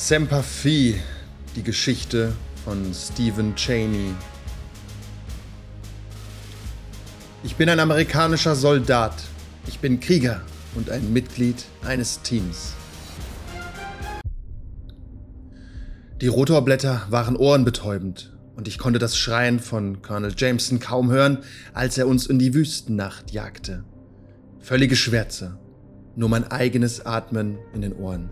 Semper Fi, die Geschichte von Stephen Cheney. Ich bin ein amerikanischer Soldat. Ich bin Krieger und ein Mitglied eines Teams. Die Rotorblätter waren ohrenbetäubend und ich konnte das Schreien von Colonel Jameson kaum hören, als er uns in die Wüstennacht jagte. Völlige Schwärze, nur mein eigenes Atmen in den Ohren.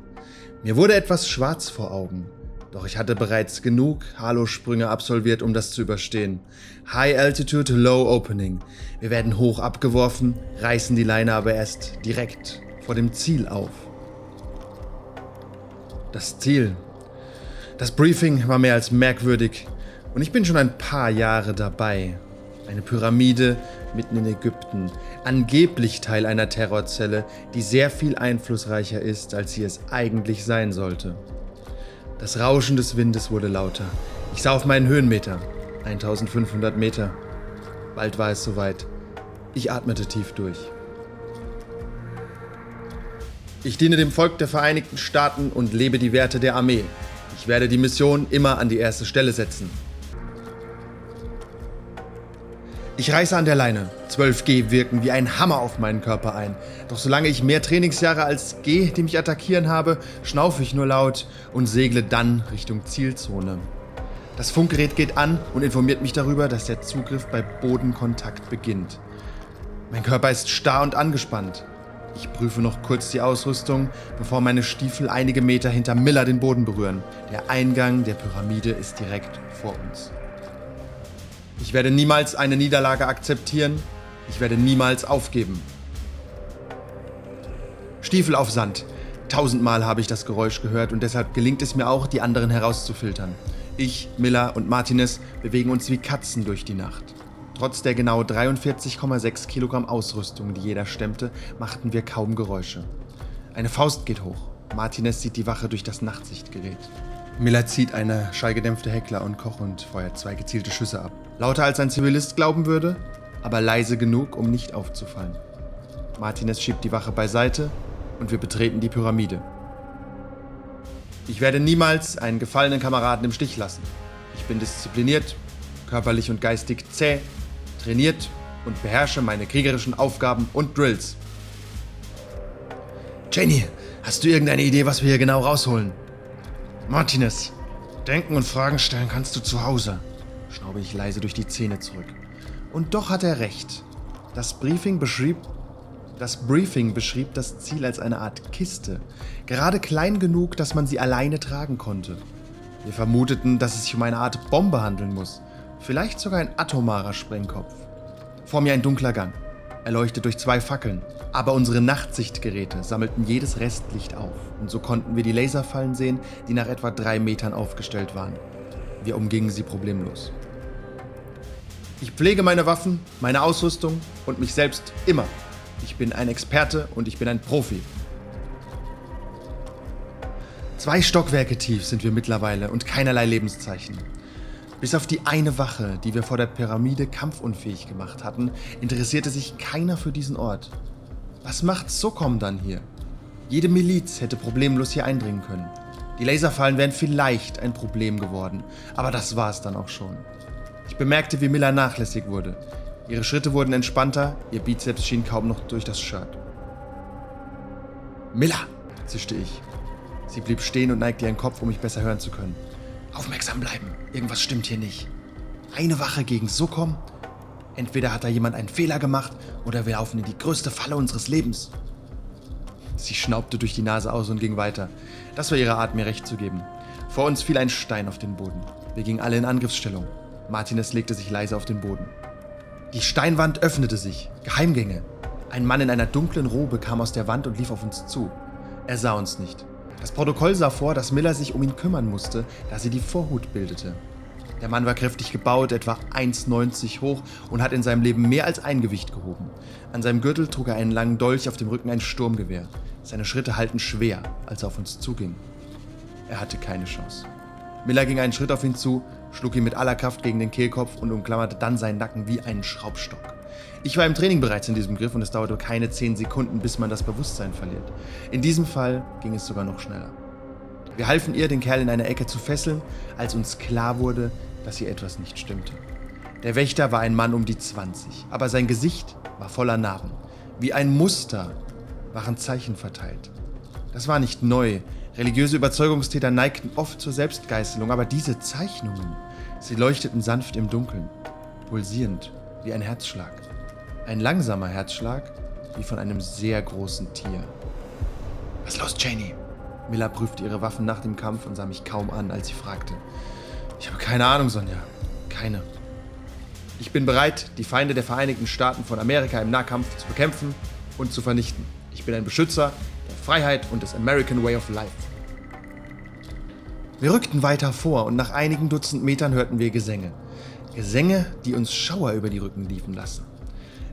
Mir wurde etwas schwarz vor Augen, doch ich hatte bereits genug Halosprünge absolviert, um das zu überstehen. High Altitude, Low Opening. Wir werden hoch abgeworfen, reißen die Leine aber erst direkt vor dem Ziel auf. Das Ziel. Das Briefing war mehr als merkwürdig und ich bin schon ein paar Jahre dabei. Eine Pyramide mitten in Ägypten, angeblich Teil einer Terrorzelle, die sehr viel einflussreicher ist, als sie es eigentlich sein sollte. Das Rauschen des Windes wurde lauter. Ich sah auf meinen Höhenmeter. 1500 Meter. Bald war es soweit. Ich atmete tief durch. Ich diene dem Volk der Vereinigten Staaten und lebe die Werte der Armee. Ich werde die Mission immer an die erste Stelle setzen. Ich reiße an der Leine. 12G wirken wie ein Hammer auf meinen Körper ein. Doch solange ich mehr Trainingsjahre als G, die mich attackieren habe, schnaufe ich nur laut und segle dann Richtung Zielzone. Das Funkgerät geht an und informiert mich darüber, dass der Zugriff bei Bodenkontakt beginnt. Mein Körper ist starr und angespannt. Ich prüfe noch kurz die Ausrüstung, bevor meine Stiefel einige Meter hinter Miller den Boden berühren. Der Eingang der Pyramide ist direkt vor uns. Ich werde niemals eine Niederlage akzeptieren. Ich werde niemals aufgeben. Stiefel auf Sand. Tausendmal habe ich das Geräusch gehört und deshalb gelingt es mir auch, die anderen herauszufiltern. Ich, Miller und Martinez bewegen uns wie Katzen durch die Nacht. Trotz der genau 43,6 Kilogramm Ausrüstung, die jeder stemmte, machten wir kaum Geräusche. Eine Faust geht hoch. Martinez sieht die Wache durch das Nachtsichtgerät. Miller zieht eine schallgedämpfte Heckler und Koch und feuert zwei gezielte Schüsse ab. Lauter als ein Zivilist glauben würde, aber leise genug, um nicht aufzufallen. Martinez schiebt die Wache beiseite und wir betreten die Pyramide. Ich werde niemals einen gefallenen Kameraden im Stich lassen. Ich bin diszipliniert, körperlich und geistig zäh, trainiert und beherrsche meine kriegerischen Aufgaben und Drills. Jenny, hast du irgendeine Idee, was wir hier genau rausholen? Martinez, denken und Fragen stellen kannst du zu Hause, schnaube ich leise durch die Zähne zurück. Und doch hat er recht. Das Briefing beschrieb das Briefing beschrieb das Ziel als eine Art Kiste, gerade klein genug, dass man sie alleine tragen konnte. Wir vermuteten, dass es sich um eine Art Bombe handeln muss, vielleicht sogar ein atomarer Sprengkopf. Vor mir ein dunkler Gang, erleuchtet durch zwei Fackeln, aber unsere Nachtsichtgeräte sammelten jedes Restlicht auf und so konnten wir die Laserfallen sehen, die nach etwa drei Metern aufgestellt waren. Wir umgingen sie problemlos. Ich pflege meine Waffen, meine Ausrüstung und mich selbst immer. Ich bin ein Experte und ich bin ein Profi. Zwei Stockwerke tief sind wir mittlerweile und keinerlei Lebenszeichen. Bis auf die eine Wache, die wir vor der Pyramide kampfunfähig gemacht hatten, interessierte sich keiner für diesen Ort. Was macht Sokom dann hier? Jede Miliz hätte problemlos hier eindringen können. Die Laserfallen wären vielleicht ein Problem geworden, aber das war es dann auch schon. Ich bemerkte, wie Miller nachlässig wurde. Ihre Schritte wurden entspannter, ihr Bizeps schien kaum noch durch das Shirt. Miller, zischte ich. Sie blieb stehen und neigte ihren Kopf, um mich besser hören zu können. Aufmerksam bleiben, irgendwas stimmt hier nicht. Eine Wache gegen Sokom Entweder hat da jemand einen Fehler gemacht oder wir laufen in die größte Falle unseres Lebens. Sie schnaubte durch die Nase aus und ging weiter. Das war ihre Art, mir recht zu geben. Vor uns fiel ein Stein auf den Boden. Wir gingen alle in Angriffsstellung. Martinez legte sich leise auf den Boden. Die Steinwand öffnete sich. Geheimgänge. Ein Mann in einer dunklen Robe kam aus der Wand und lief auf uns zu. Er sah uns nicht. Das Protokoll sah vor, dass Miller sich um ihn kümmern musste, da sie die Vorhut bildete. Der Mann war kräftig gebaut, etwa 1,90 hoch und hat in seinem Leben mehr als ein Gewicht gehoben. An seinem Gürtel trug er einen langen Dolch, auf dem Rücken ein Sturmgewehr. Seine Schritte hallten schwer, als er auf uns zuging. Er hatte keine Chance. Miller ging einen Schritt auf ihn zu, schlug ihn mit aller Kraft gegen den Kehlkopf und umklammerte dann seinen Nacken wie einen Schraubstock. Ich war im Training bereits in diesem Griff und es dauerte keine 10 Sekunden, bis man das Bewusstsein verliert. In diesem Fall ging es sogar noch schneller. Wir halfen ihr, den Kerl in einer Ecke zu fesseln, als uns klar wurde, dass hier etwas nicht stimmte. Der Wächter war ein Mann um die 20, aber sein Gesicht war voller Narben. Wie ein Muster waren Zeichen verteilt. Das war nicht neu. Religiöse Überzeugungstäter neigten oft zur Selbstgeißelung, aber diese Zeichnungen, sie leuchteten sanft im Dunkeln, pulsierend wie ein Herzschlag. Ein langsamer Herzschlag wie von einem sehr großen Tier. Was los, Janie? Miller prüfte ihre Waffen nach dem Kampf und sah mich kaum an, als sie fragte. Ich habe keine Ahnung, Sonja. Keine. Ich bin bereit, die Feinde der Vereinigten Staaten von Amerika im Nahkampf zu bekämpfen und zu vernichten. Ich bin ein Beschützer der Freiheit und des American Way of Life. Wir rückten weiter vor und nach einigen Dutzend Metern hörten wir Gesänge. Gesänge, die uns Schauer über die Rücken liefen lassen.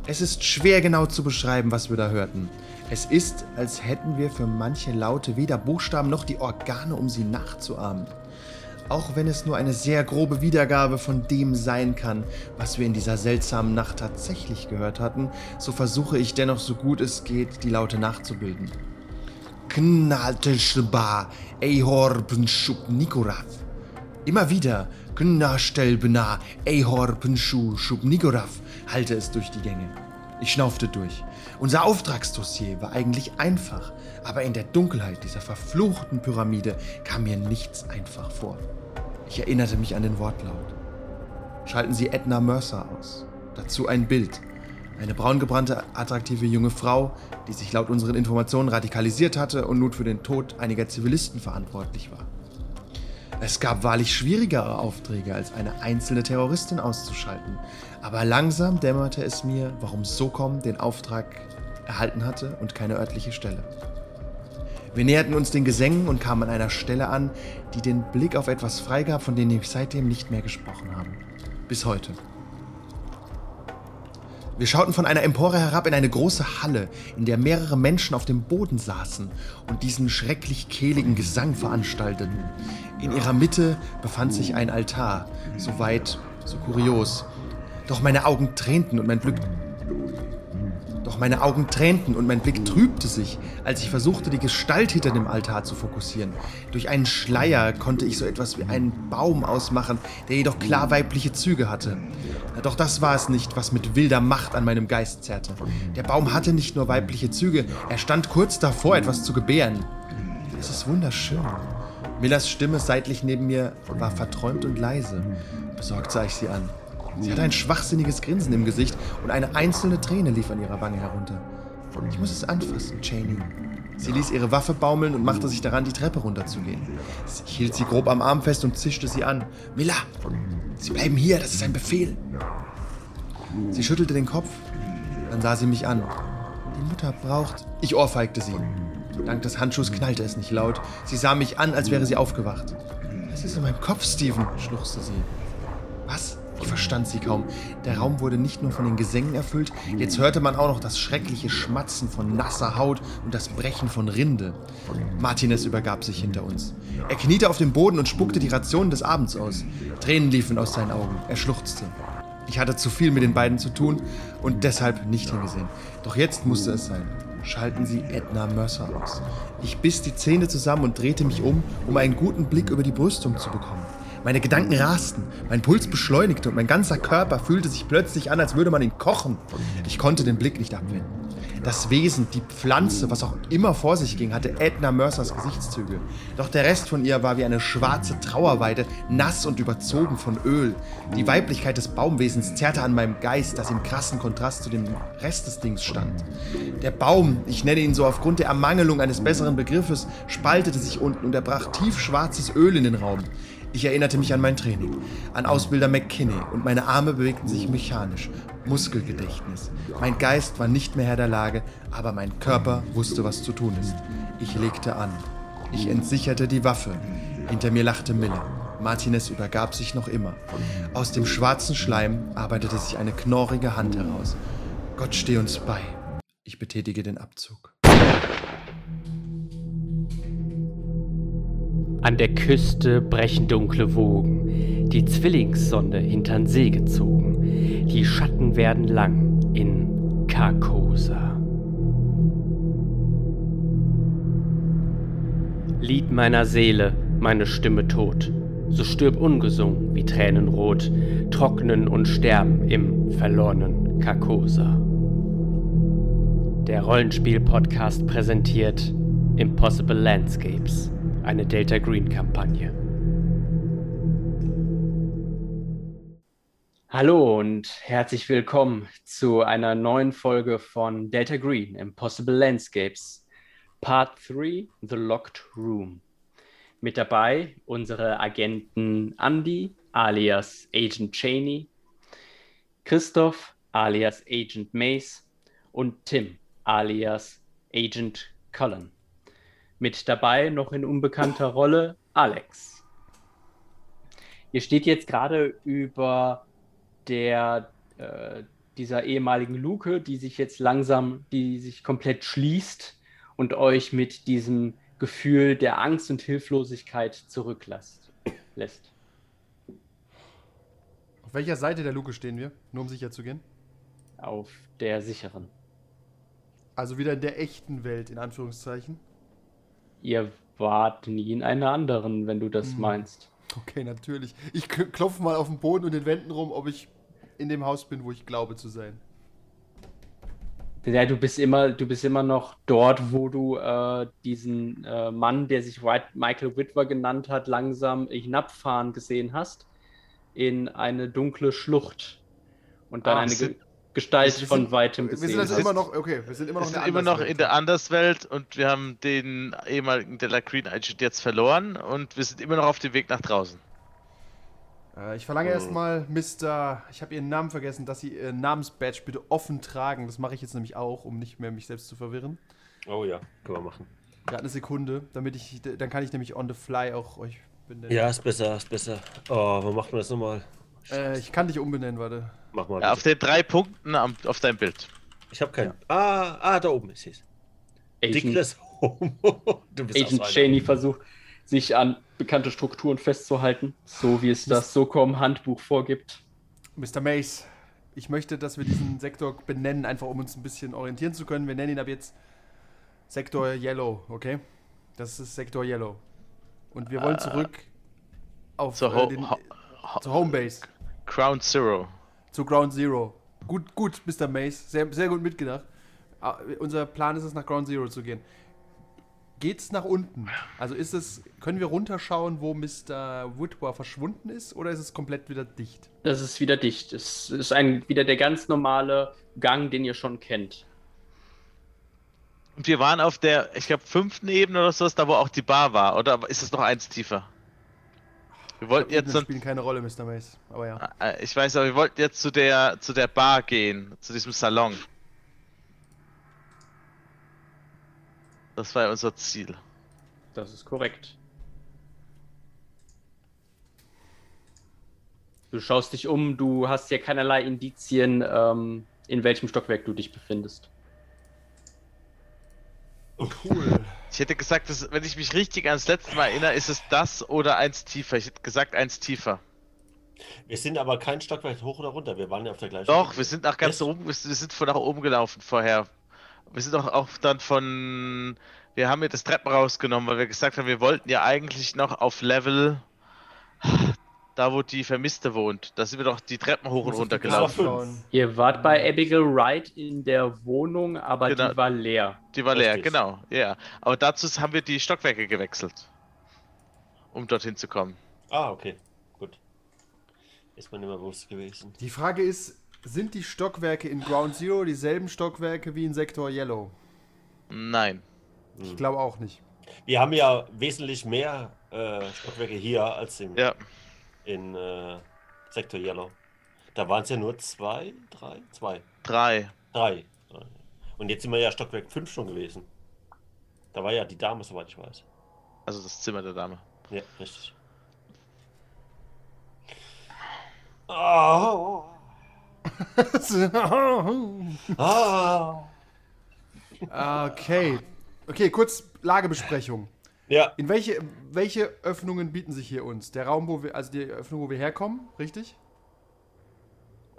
Es ist schwer genau zu beschreiben, was wir da hörten. Es ist, als hätten wir für manche Laute weder Buchstaben noch die Organe, um sie nachzuahmen. Auch wenn es nur eine sehr grobe Wiedergabe von dem sein kann, was wir in dieser seltsamen Nacht tatsächlich gehört hatten, so versuche ich dennoch so gut es geht, die Laute nachzubilden. Knaltelschba, Ehorbenschub Nikorav. Immer wieder Knastelbena, Ehorbenschub Nikorav halte es durch die Gänge. Ich schnaufte durch. Unser Auftragsdossier war eigentlich einfach, aber in der Dunkelheit dieser verfluchten Pyramide kam mir nichts einfach vor. Ich erinnerte mich an den Wortlaut. Schalten Sie Edna Mercer aus. Dazu ein Bild. Eine braungebrannte, attraktive junge Frau, die sich laut unseren Informationen radikalisiert hatte und nun für den Tod einiger Zivilisten verantwortlich war. Es gab wahrlich schwierigere Aufträge, als eine einzelne Terroristin auszuschalten. Aber langsam dämmerte es mir, warum Socom den Auftrag erhalten hatte und keine örtliche Stelle. Wir näherten uns den Gesängen und kamen an einer Stelle an, die den Blick auf etwas freigab, von dem wir seitdem nicht mehr gesprochen haben. Bis heute. Wir schauten von einer Empore herab in eine große Halle, in der mehrere Menschen auf dem Boden saßen und diesen schrecklich kehligen Gesang veranstalteten. In ihrer Mitte befand sich ein Altar, so weit, so kurios. Doch meine Augen tränten und mein Glück doch meine Augen tränten und mein Blick trübte sich, als ich versuchte, die Gestalt hinter dem Altar zu fokussieren. Durch einen Schleier konnte ich so etwas wie einen Baum ausmachen, der jedoch klar weibliche Züge hatte. Doch das war es nicht, was mit wilder Macht an meinem Geist zerrte. Der Baum hatte nicht nur weibliche Züge, er stand kurz davor, etwas zu gebären. Es ist wunderschön. Millers Stimme seitlich neben mir war verträumt und leise. Besorgt sah ich sie an. Sie hatte ein schwachsinniges Grinsen im Gesicht und eine einzelne Träne lief an ihrer Wange herunter. Ich muss es anfassen, Cheney. Sie ließ ihre Waffe baumeln und machte sich daran, die Treppe runterzugehen. Ich hielt sie grob am Arm fest und zischte sie an. Milla, Sie bleiben hier, das ist ein Befehl. Sie schüttelte den Kopf, dann sah sie mich an. Die Mutter braucht. Ich ohrfeigte sie. Dank des Handschuhs knallte es nicht laut. Sie sah mich an, als wäre sie aufgewacht. Was ist in meinem Kopf, Steven? schluchzte sie. Was? Ich verstand sie kaum. Der Raum wurde nicht nur von den Gesängen erfüllt, jetzt hörte man auch noch das schreckliche Schmatzen von nasser Haut und das Brechen von Rinde. Martinez übergab sich hinter uns. Er kniete auf dem Boden und spuckte die Rationen des Abends aus. Tränen liefen aus seinen Augen. Er schluchzte. Ich hatte zu viel mit den beiden zu tun und deshalb nicht hingesehen. Doch jetzt musste es sein. Schalten Sie Edna Mercer aus. Ich biss die Zähne zusammen und drehte mich um, um einen guten Blick über die Brüstung zu bekommen. Meine Gedanken rasten, mein Puls beschleunigte und mein ganzer Körper fühlte sich plötzlich an, als würde man ihn kochen. Ich konnte den Blick nicht abwenden. Das Wesen, die Pflanze, was auch immer vor sich ging, hatte Edna Mercers Gesichtszüge. Doch der Rest von ihr war wie eine schwarze Trauerweide, nass und überzogen von Öl. Die Weiblichkeit des Baumwesens zerrte an meinem Geist, das im krassen Kontrast zu dem Rest des Dings stand. Der Baum, ich nenne ihn so aufgrund der Ermangelung eines besseren Begriffes, spaltete sich unten und er brach tiefschwarzes Öl in den Raum. Ich erinnerte mich an mein Training, an Ausbilder McKinney und meine Arme bewegten sich mechanisch. Muskelgedächtnis. Mein Geist war nicht mehr Herr der Lage, aber mein Körper wusste, was zu tun ist. Ich legte an. Ich entsicherte die Waffe. Hinter mir lachte Miller. Martinez übergab sich noch immer. Aus dem schwarzen Schleim arbeitete sich eine knorrige Hand heraus. Gott steh uns bei. Ich betätige den Abzug. An der Küste brechen dunkle Wogen, die Zwillingssonne hintern See gezogen. Die Schatten werden lang in Carcosa. Lied meiner Seele, meine Stimme tot. So stirb ungesungen wie Tränenrot, trocknen und sterben im verlorenen Karkosa. Der Rollenspiel-Podcast präsentiert Impossible Landscapes, eine Delta Green-Kampagne. Hallo und herzlich willkommen zu einer neuen Folge von Delta Green Impossible Landscapes, Part 3 The Locked Room. Mit dabei unsere Agenten Andy alias Agent Cheney, Christoph alias Agent Mace und Tim alias Agent Cullen. Mit dabei noch in unbekannter Rolle Alex. Ihr steht jetzt gerade über der äh, dieser ehemaligen Luke, die sich jetzt langsam, die sich komplett schließt und euch mit diesem Gefühl der Angst und Hilflosigkeit zurücklässt. Lässt. Auf welcher Seite der Luke stehen wir, nur um sicher zu gehen? Auf der sicheren. Also wieder in der echten Welt, in Anführungszeichen. Ihr wart nie in einer anderen, wenn du das hm. meinst. Okay, natürlich. Ich klopfe mal auf den Boden und den Wänden rum, ob ich in dem Haus bin, wo ich glaube zu sein. Ja, du bist immer, du bist immer noch dort, wo du äh, diesen äh, Mann, der sich White Michael Whitwer genannt hat, langsam hinabfahren gesehen hast in eine dunkle Schlucht und dann ah, eine Ge Gestalt sind, von weitem gesehen. Wir sind also immer noch, okay, wir sind immer noch, sind immer noch in der Anderswelt und wir haben den ehemaligen Della Green Agent jetzt verloren und wir sind immer noch auf dem Weg nach draußen. Äh, ich verlange oh. erstmal, Mr. Ich habe Ihren Namen vergessen, dass Sie Ihren Namensbadge bitte offen tragen. Das mache ich jetzt nämlich auch, um nicht mehr mich selbst zu verwirren. Oh ja, können wir machen. Gerade eine Sekunde, damit ich, dann kann ich nämlich on the fly auch euch benennen. Ja, ist besser, ist besser. Oh, wo macht man das nochmal? Äh, ich kann dich umbenennen, warte. Mach mal. Ja, auf den drei Punkten am, auf deinem Bild. Ich habe keinen. Ja. Ah, ah, da oben ist es. Agent, Agent Cheney versucht sich an bekannte Strukturen festzuhalten, so wie es das SOCOM-Handbuch vorgibt. Mr. Mace, ich möchte, dass wir diesen Sektor benennen, einfach um uns ein bisschen orientieren zu können. Wir nennen ihn ab jetzt Sektor Yellow, okay? Das ist Sektor Yellow. Und wir wollen zurück auf zur, äh, den, zur Homebase. Ground Zero. Zu Ground Zero. Gut, gut, Mr. Mace. Sehr, sehr gut mitgedacht. Uh, unser Plan ist es, nach Ground Zero zu gehen geht's nach unten? Also ist es, können wir runterschauen, wo Mr. Woodward verschwunden ist, oder ist es komplett wieder dicht? Das ist wieder dicht. Es ist ein, wieder der ganz normale Gang, den ihr schon kennt. Und wir waren auf der, ich glaube, fünften Ebene oder so, da wo auch die Bar war, oder ist es noch eins tiefer? Wir wollten glaub, jetzt. Das spielen keine Rolle, Mr. Mace, aber ja. Ah, äh, ich weiß, aber wir wollten jetzt zu der, zu der Bar gehen, zu diesem Salon. Das war ja unser Ziel. Das ist korrekt. Du schaust dich um, du hast ja keinerlei Indizien, ähm, in welchem Stockwerk du dich befindest. Oh, cool. Ich hätte gesagt, dass, wenn ich mich richtig ans letzte Mal erinnere, ist es das oder eins tiefer. Ich hätte gesagt eins tiefer. Wir sind aber kein Stockwerk hoch oder runter. Wir waren ja auf der gleichen. Doch, Ebene. wir sind nach ganz oben. Wir sind von nach oben gelaufen vorher. Wir sind auch, auch dann von. Wir haben mir das Treppen rausgenommen, weil wir gesagt haben, wir wollten ja eigentlich noch auf Level. Da, wo die Vermisste wohnt. Da sind wir doch die Treppen hoch und runter gelaufen. Ihr wart bei Abigail Wright in der Wohnung, aber genau. die war leer. Die war leer, genau. Ja. Aber dazu haben wir die Stockwerke gewechselt. Um dorthin zu kommen. Ah, okay. Gut. Ist mir nicht mehr bewusst gewesen. Die Frage ist, sind die Stockwerke in Ground Zero dieselben Stockwerke wie in Sektor Yellow? Nein. Ich hm. glaube auch nicht. Wir haben ja wesentlich mehr äh, Stockwerke hier als im, ja. In äh, Sektor Yellow. Da waren es ja nur zwei, drei, zwei. Drei. Drei. Und jetzt sind wir ja Stockwerk 5 schon gewesen. Da war ja die Dame, soweit ich weiß. Also das Zimmer der Dame. Ja, richtig. Oh. okay. Okay, kurz Lagebesprechung. Ja. In welche, welche Öffnungen bieten sich hier uns? Der Raum, wo wir, also die Öffnung, wo wir herkommen, richtig?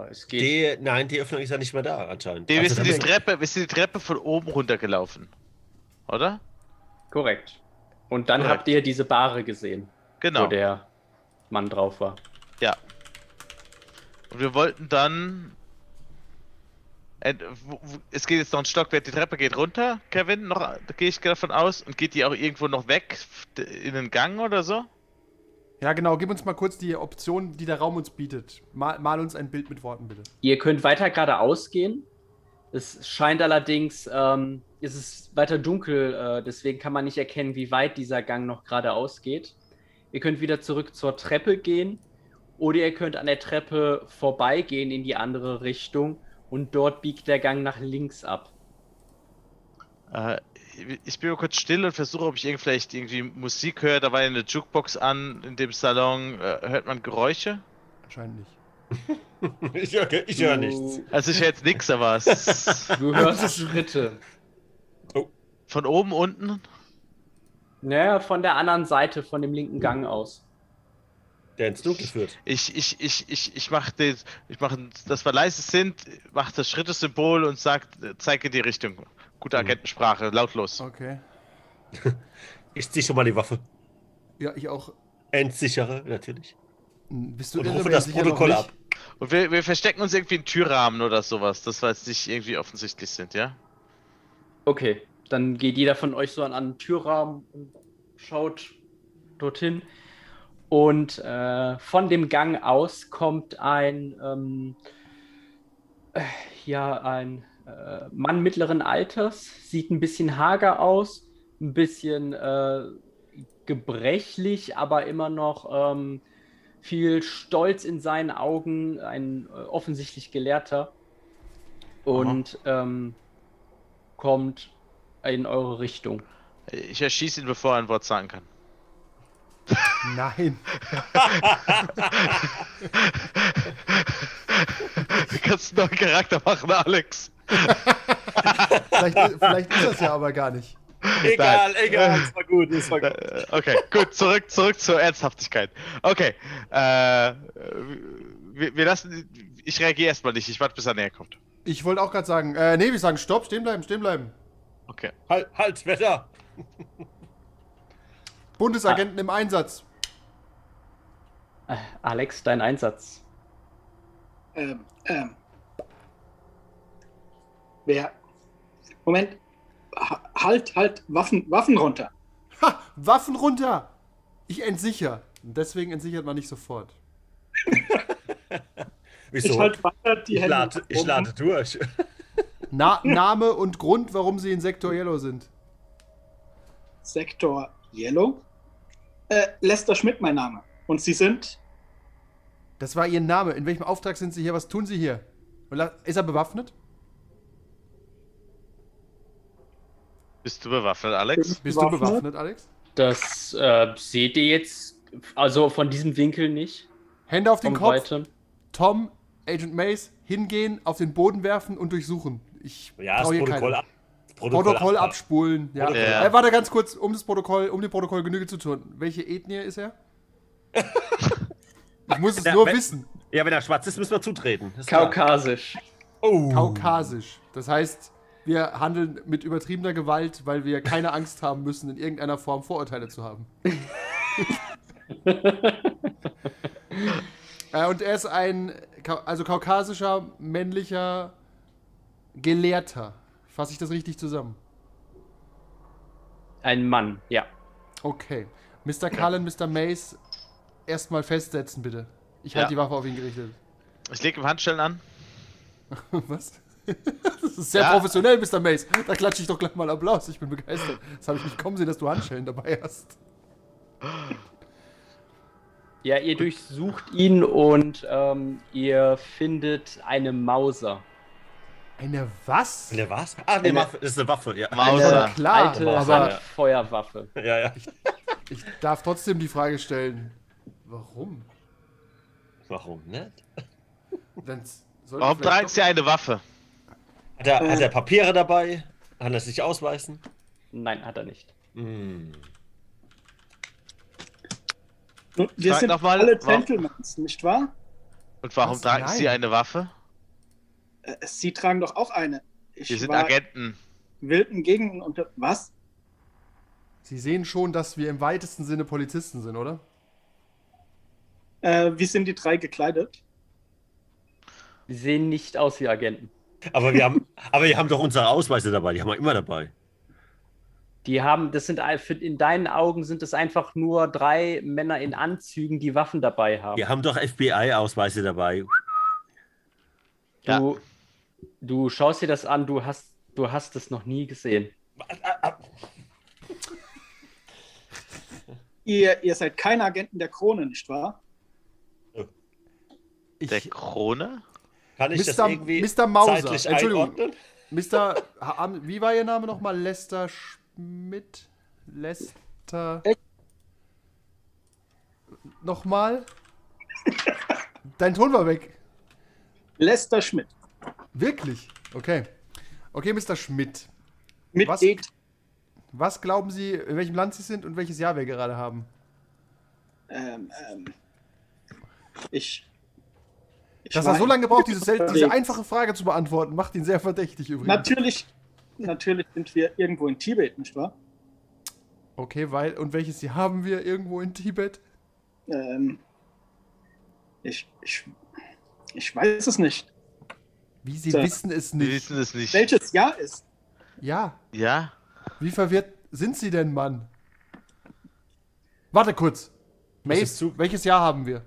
Es geht. Die, nein, die Öffnung ist ja nicht mehr da anscheinend. Die, also, wir, sind die Treppe, wir sind die Treppe von oben runtergelaufen. Oder? Korrekt. Und dann Korrekt. habt ihr diese Bahre gesehen, Genau. wo der Mann drauf war. Ja. Und wir wollten dann. Wo- Es geht jetzt noch ein Stockwerk, die Treppe geht runter, Kevin, noch, da gehe ich davon aus. Und geht die auch irgendwo noch weg in den Gang oder so? Ja, genau. Gib uns mal kurz die Option, die der Raum uns bietet. Mal, mal uns ein Bild mit Worten, bitte. Ihr könnt weiter geradeaus gehen. Es scheint allerdings, ähm, es ist weiter dunkel, äh, deswegen kann man nicht erkennen, wie weit dieser Gang noch geradeaus geht. Ihr könnt wieder zurück zur Treppe gehen oder ihr könnt an der Treppe vorbeigehen in die andere Richtung und dort biegt der Gang nach links ab. Äh, ich bin mal kurz still und versuche, ob ich irgend, vielleicht irgendwie Musik höre. Da war ja eine Jukebox an in dem Salon. Äh, hört man Geräusche? Anscheinend nicht. Ich höre ich hör nichts. Also ich höre jetzt nichts, aber es Du hörst Schritte. von oben, unten. Naja, von der anderen Seite, von dem linken Gang aus. Der ins Dunkel führt. Ich, ich, ich, ich, ich mache das, ich mache, dass wir leise sind, mache das Schrittesymbol und sag, zeige die Richtung. Gute Mhm. Agentensprache, lautlos. Okay. Ich zieh schon mal die Waffe. Ja, ich auch. Entsichere, natürlich. Bist du Und rufe das Protokoll ab. Und wir, wir verstecken uns irgendwie in Türrahmen oder sowas, dass wir jetzt nicht irgendwie offensichtlich sind, ja? Okay, dann geht jeder von euch so an einen Türrahmen und schaut dorthin. Und äh, von dem Gang aus kommt ein, ähm, äh, ja, ein äh, Mann mittleren Alters, sieht ein bisschen hager aus, ein bisschen äh, gebrechlich, aber immer noch ähm, viel Stolz in seinen Augen, ein äh, offensichtlich Gelehrter. Und ähm, kommt in eure Richtung. Ich erschieße ihn, bevor er ein Wort sagen kann. Nein. Du kannst einen neuen Charakter machen, Alex. Vielleicht, vielleicht ist das ja aber gar nicht. Egal, egal. Das war gut, das war gut. Äh, Okay, gut, zurück, zurück zur Ernsthaftigkeit. Okay, äh, wir, wir lassen, ich reagiere erstmal nicht, ich warte, bis er näher kommt. Ich wollte auch gerade sagen, äh, nee, wir sagen Stopp, stehen bleiben, stehen bleiben. Okay. Halt, halt, Wetter! Bundesagenten im Einsatz. Äh, Alex, dein Einsatz. Ähm, ähm. Wer? Moment. Ha- Halt, halt, Waffen, Waffen runter. Ha, Waffen runter! Ich entsicher. Deswegen entsichert man nicht sofort. Wieso? Ich halt weiter die ich, Hände. lade, ich lade durch. Na, Name und Grund, warum sie in Sektor Yellow sind. Sektor Yellow. Äh, Lester Schmidt, mein Name. Und Sie sind? Das war ihr Name. In welchem Auftrag sind sie hier? Was tun sie hier? Ist er bewaffnet? Bist du bewaffnet, Alex? Bist du bewaffnet, Alex? Das äh, seht ihr jetzt, also von diesem Winkel nicht. Hände auf den Kopf. weitem. Tom, Agent Mace, hingehen, auf den Boden werfen und durchsuchen. Ich Ja, das Protokoll keinem. Protokoll, Protokoll ab. abspulen. Ja. Protokoll ab. Äh, warte ganz kurz, um das Protokoll, um dem Protokoll Genüge zu tun. Welche Ethnie ist er? ich muss es Ja, nur wenn- wissen. Ja, wenn er schwarz ist, müssen wir zutreten. Kaukasisch. Oh. Kaukasisch. Das heißt, wir handeln mit übertriebener Gewalt, weil wir keine Angst haben müssen, in irgendeiner Form Vorurteile zu haben. äh, und er ist ein, also kaukasischer, männlicher Gelehrter. Fasse ich das richtig zusammen? Ein Mann, ja. Okay. Mr. Cullen, Mr. Mace, erstmal festsetzen, bitte. Ich halte Ja. die Waffe auf ihn gerichtet. Ich lege ihm Handschellen an. Was? Das ist sehr Ja. professionell, Mr. Mace. Da klatsche ich doch gleich mal Applaus. Ich bin begeistert. Das habe ich nicht kommen sehen, dass du Handschellen dabei hast. Ja, ihr durchsucht ihn und ähm, ihr findet eine Mauser. Eine was? Eine was? Ah, eine Eine- Waffe. Das ist eine Waffe, ja. Mauser. klar, Alte Mauser, aber Hand- Feuerwaffe. Ja, ja. ich darf trotzdem die Frage stellen. Warum? Warum nicht? Dann sollten Warum tragen Sie eine Waffe? Hat er, hat er Papiere dabei? Kann er sich ausweisen? Nein, hat er nicht. Hm. Wir Sag sind alle Gentlemen, nicht wahr? Und warum Was? tragen Nein. Sie eine Waffe? Äh, Sie tragen doch auch eine. Ich Wir sind war Agenten. wilden Gegenden unter. Was? Sie sehen schon, dass wir im weitesten Sinne Polizisten sind, oder? Äh, wie sind die drei gekleidet? Die sehen nicht aus wie Agenten. Aber wir haben, aber wir haben doch unsere Ausweise dabei, die haben wir immer dabei. Die haben, das sind in deinen Augen sind es einfach nur drei Männer in Anzügen, die Waffen dabei haben. Wir haben doch FBI-Ausweise dabei. Du, du schaust dir das an, du hast, du hast es noch nie gesehen. Ihr, ihr seid keine Agenten der Krone, nicht wahr? Ich, Der Krone? Kann ich das Mr. irgendwie Mr. Mauser, Entschuldigung. einordnen? Mr. Wie war Ihr Name nochmal? Lester Schmidt? Lester. Nochmal? Dein Ton war weg. Lester Schmidt. Wirklich? Okay. Okay, Mr. Schmidt. Mit Was? Was glauben Sie, in welchem Land Sie sind und welches Jahr wir gerade haben? Ähm, ähm, ich. ich Dass er so lange braucht, diese, diese einfache Frage zu beantworten, macht ihn sehr verdächtig übrigens. Natürlich, natürlich sind wir irgendwo in Tibet, nicht wahr? Okay, weil, und welches Jahr haben wir irgendwo in Tibet? Ähm, ich, ich, ich weiß es nicht. Wie, Sie So. wissen es nicht. wissen es nicht. Welches Jahr ist? Ja, Ja? wie verwirrt sind Sie denn, Mann? Warte kurz. Mace, zu- welches Jahr haben wir?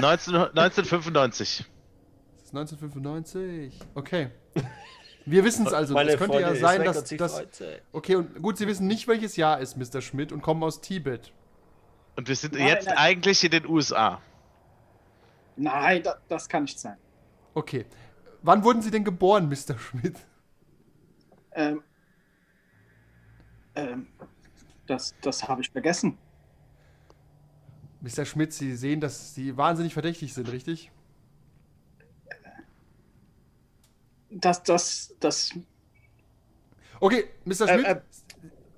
19, 1995. Das ist 1995. Okay. Wir wissen es also. Meine es könnte ja Freundin ist sein, dass sie das. sich. Okay, und gut, Sie wissen nicht, welches Jahr ist, Mr. Schmidt, und kommen aus Tibet. Und wir sind Nein, jetzt nein. eigentlich in den USA. Nein, da, das kann nicht sein. Okay. Wann wurden Sie denn geboren, Mr. Schmidt? Ähm, ähm, das das habe ich vergessen. Mr. Schmidt, Sie sehen, dass Sie wahnsinnig verdächtig sind, richtig? Das, das, das. Okay, Mr. Äh, Schmidt,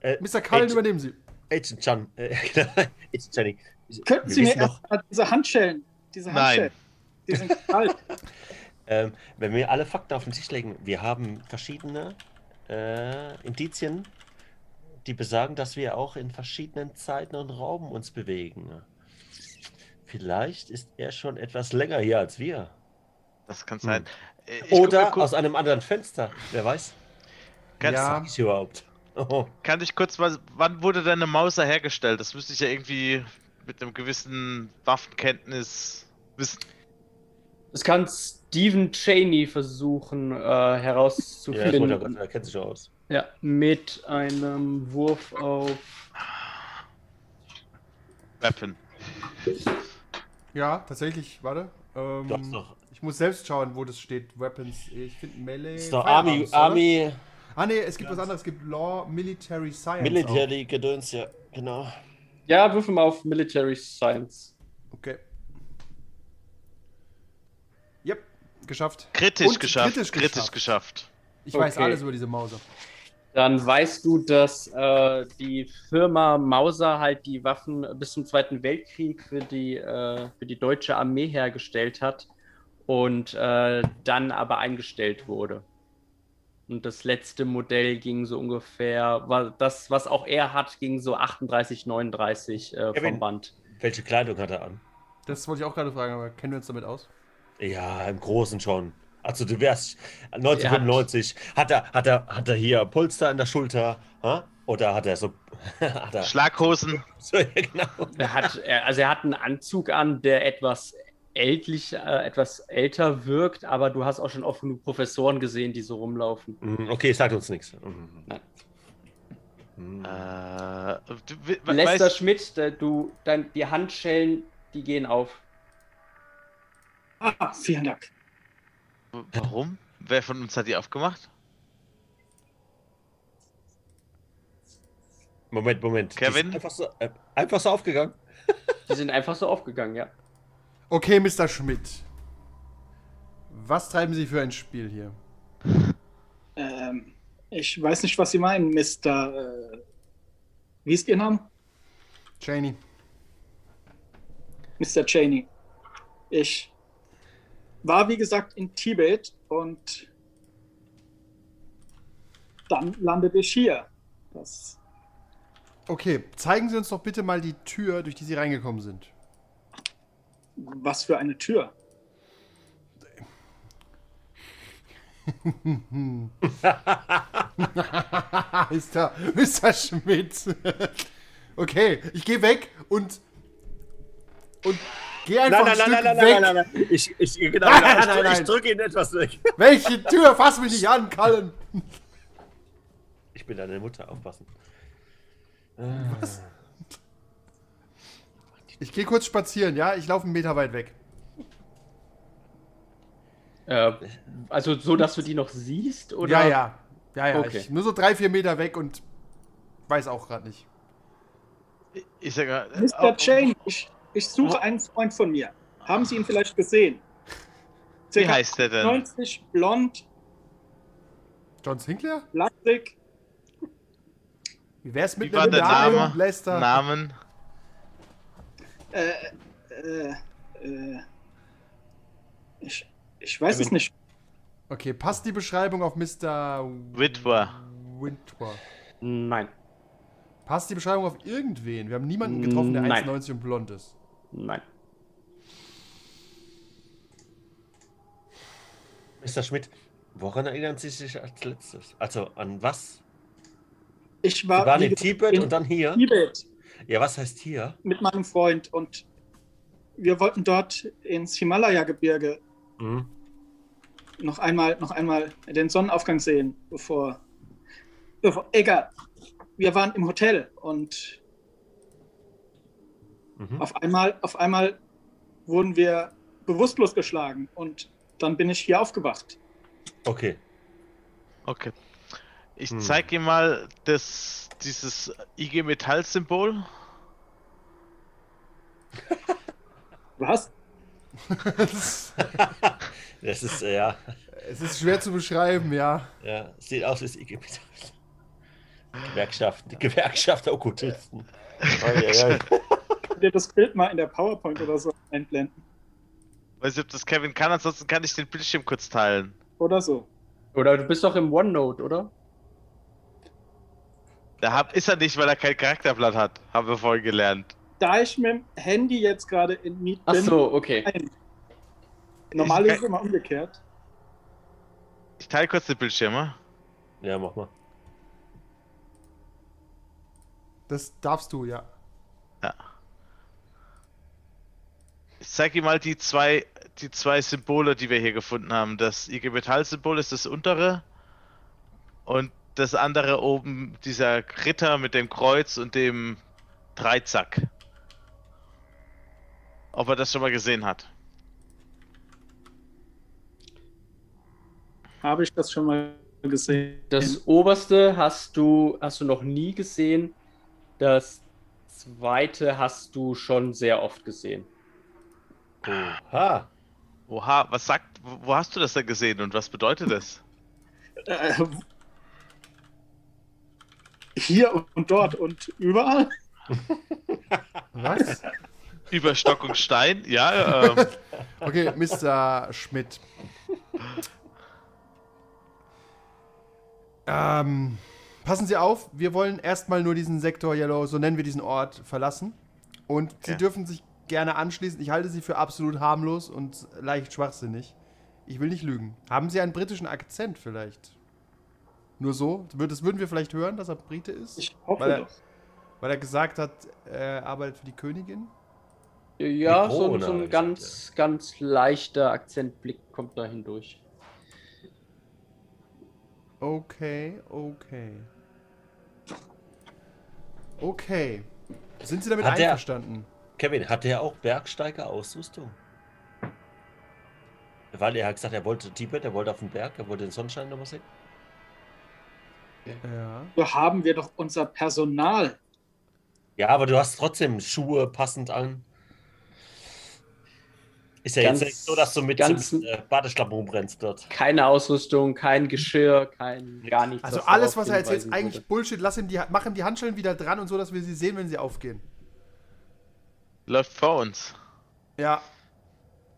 äh, äh, Mr. Cullen, Agent- übernehmen Sie. Agent Chan. Äh, genau, Agent Channing. Könnten Sie mir doch, erstmal diese Handschellen, diese Nein. Handschellen, die sind kalt. ähm, wenn wir alle Fakten auf den Tisch legen, wir haben verschiedene äh, Indizien, die besagen, dass wir auch in verschiedenen Zeiten und Raumen uns bewegen. Vielleicht ist er schon etwas länger hier als wir. Das kann sein. Äh, ich Oder aus einem anderen Fenster. Wer weiß? Kann, Ja. Ich überhaupt. Oh. kann ich kurz mal. Wann wurde denn eine Mauser hergestellt? Das müsste ich ja irgendwie mit einem gewissen Waffenkenntnis wissen. Das kann Stephen Cheney versuchen äh, Ja, das herauszufinden. er, er kennt sich aus. ja, mit einem Wurf auf. Weapon. Ja, tatsächlich, warte. Ähm, Du hast doch- Ich muss selbst schauen, wo das steht. Weapons. Ich finde Melee. Das ist doch Army, oder? Army Ah, nee, es gibt was anderes. Es gibt Law, Military Science. Military Gedöns, ja, genau. Ja, würfel mal auf Military Science. Auch. Okay. Yep, geschafft. Kritisch Und geschafft. kritisch Kritisch, geschafft. geschafft. Ich weiß Okay. alles über diese Mauser. Dann weißt du, dass äh, die Firma Mauser halt die Waffen bis zum Zweiten Weltkrieg für die, äh, für die deutsche Armee hergestellt hat und äh, dann aber eingestellt wurde. Und das letzte Modell ging so ungefähr, war das, was auch er hat, ging so 38, 39 äh, Kevin. vom Band. Welche Kleidung hat er an? Das wollte ich auch gerade fragen, aber kennen wir uns damit aus? Ja, im Großen schon. Also du wärst 1995. Hat er, hat er, hat er hier Polster an der Schulter? Ha? Oder hat er so. hat er, Schlaghosen. so ja, genau. Er hat, also er hat einen Anzug an, der etwas ältlich, äh, etwas älter wirkt, aber du hast auch schon oft genug Professoren gesehen, die so rumlaufen. Mhm, Okay, sagt uns nichts. Mhm. Nein. Mhm. Äh, Lester Schmidt, der, du, dein, die Handschellen, die gehen auf. Ah, vielen Dank. warum? Wer von uns hat die aufgemacht? Moment, Moment. Die Kevin? sind Einfach so, äh, einfach so aufgegangen. Die sind einfach so aufgegangen, ja. Okay, Mr. Schmidt. Was treiben Sie für ein Spiel hier? Ähm, ich weiß nicht, was Sie meinen, Mr. Äh, wie ist Ihr Name? Cheney. Mr. Cheney. Ich war, wie gesagt, in Tibet und dann landete ich hier. Das Okay, zeigen Sie uns doch bitte mal die Tür, durch die Sie reingekommen sind. Was für eine Tür. Mr. Mr. Schmidt. okay, ich gehe weg und. Und gehe einfach Nein, nein, ein nein, Stück nein, nein, weg. nein, nein, nein. Ich, ich, genau, Nein, genau, nein, ich, nein, drück- nein. ich drücke ihn etwas weg. Welche Tür? Fass mich nicht an, Kallen. Ich bin deine Mutter, aufpassen. Ich gehe kurz spazieren, ja? Ich laufe einen Meter weit weg. Äh, also so, dass du die noch siehst? Oder? Ja, ja. Ja, ja. Okay. Ich, nur so drei, vier Meter weg und weiß auch gerade nicht. Ich sage, Mr. Jane, ich, ich suche einen Freund von mir. Haben Sie ihn vielleicht gesehen? wie heißt der denn? 90, blond, John Sinclair? plastik. Wie wär's mit Wie war der Namen, Name? Lester? Namen? Äh, äh, äh, ich, ich weiß Kevin. es nicht. Okay, passt die Beschreibung auf Mr. Witwer. Wintwer? Nein. Passt die Beschreibung auf irgendwen? Wir haben niemanden getroffen, der Nein. 1,90 und blond ist. Nein. Mr. Schmidt, woran erinnern Sie sich als letztes? Also an was? Ich Sie war waren wie in Tibet in und dann hier? Tibet Ja, was heißt hier? mit meinem Freund und wir wollten dort ins Himalaya-Gebirge Mhm. noch einmal, noch einmal den Sonnenaufgang sehen, bevor, bevor. Egal. Wir waren im Hotel und Mhm. auf einmal, auf einmal wurden wir bewusstlos geschlagen und dann bin ich hier aufgewacht. Okay. Okay. Ich Hm. zeige ihm mal das, dieses IG Metall-Symbol. Was? Das ist, äh, ja, es ist schwer zu beschreiben, ja. ja, sieht aus wie das IG Metall. Gewerkschaft, die Gewerkschaft der Okkultisten. Oh, ja, ja. Ihr das Bild mal in der PowerPoint oder so einblenden? Weiß nicht, ob das Kevin kann, ansonsten kann ich den Bildschirm kurz teilen. Oder so. Oder du bist doch im OneNote, oder? Da hab, ist er nicht, weil er kein Charakterblatt hat. Haben wir vorhin gelernt. Da ich mit dem Handy jetzt gerade in Meet Ach bin, so, okay. nein. Normal ist es immer umgekehrt. Ich teile kurz den Bildschirm. ja? ja, mach mal. Das darfst du, ja. Ich zeige ihm mal die zwei, die zwei Symbole, die wir hier gefunden haben. Das IG Metall-Symbol ist das untere und das andere oben, dieser Ritter mit dem Kreuz und dem Dreizack. Ob er das schon mal gesehen hat. Habe ich das schon mal gesehen? Das oberste hast du, hast du noch nie gesehen. Das zweite hast du schon sehr oft gesehen. Ha! Oha, was sagt, wo hast du das denn gesehen und was bedeutet das? Äh, hier und dort und überall. Was? Über Stock und Stein? Ja, ähm, Okay, Mr. Schmidt. Ähm, passen Sie auf, wir wollen erstmal nur diesen Sektor Yellow, so nennen wir diesen Ort, verlassen. Und Sie Okay. dürfen sich gerne anschließen. Ich halte Sie für absolut harmlos und leicht schwachsinnig. Ich will nicht lügen. Haben Sie einen britischen Akzent vielleicht? Nur so? Das würden wir vielleicht hören, dass er Brite ist? Ich hoffe Weil er- doch. Weil er gesagt hat, er arbeitet für die Königin? Ja, Die so, so ein ganz, ganz leichter Akzentblick kommt da hindurch. Okay, okay. Okay. Sind Sie damit Hat der- einverstanden? Kevin, hat der auch Bergsteiger-Ausrüstung? Weil er hat gesagt, er wollte Tibet, er wollte auf den Berg, er wollte den Sonnenschein nochmal sehen. Ja. So haben wir doch unser Personal. Ja, aber du hast trotzdem Schuhe passend an. Ist ja Ganz- jetzt nicht so, dass du mit ganz- zum, äh, Badeschlappen rumbrennst dort. Keine Ausrüstung, kein Geschirr, kein gar nichts. Also alles, was er erzählt, ist eigentlich. Bullshit. Lass ihm die, mach ihm die Handschellen wieder dran und so, dass wir sie sehen, wenn sie aufgehen. Läuft vor uns. Ja.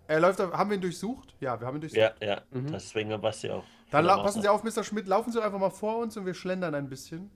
Er läuft, auf- haben wir ihn durchsucht? Ja, wir haben ihn durchsucht. Ja, ja, Mhm. deswegen du ja auch. Dann passen Sie auf, Mr. Schmidt, laufen Sie einfach mal vor uns und wir schlendern ein bisschen.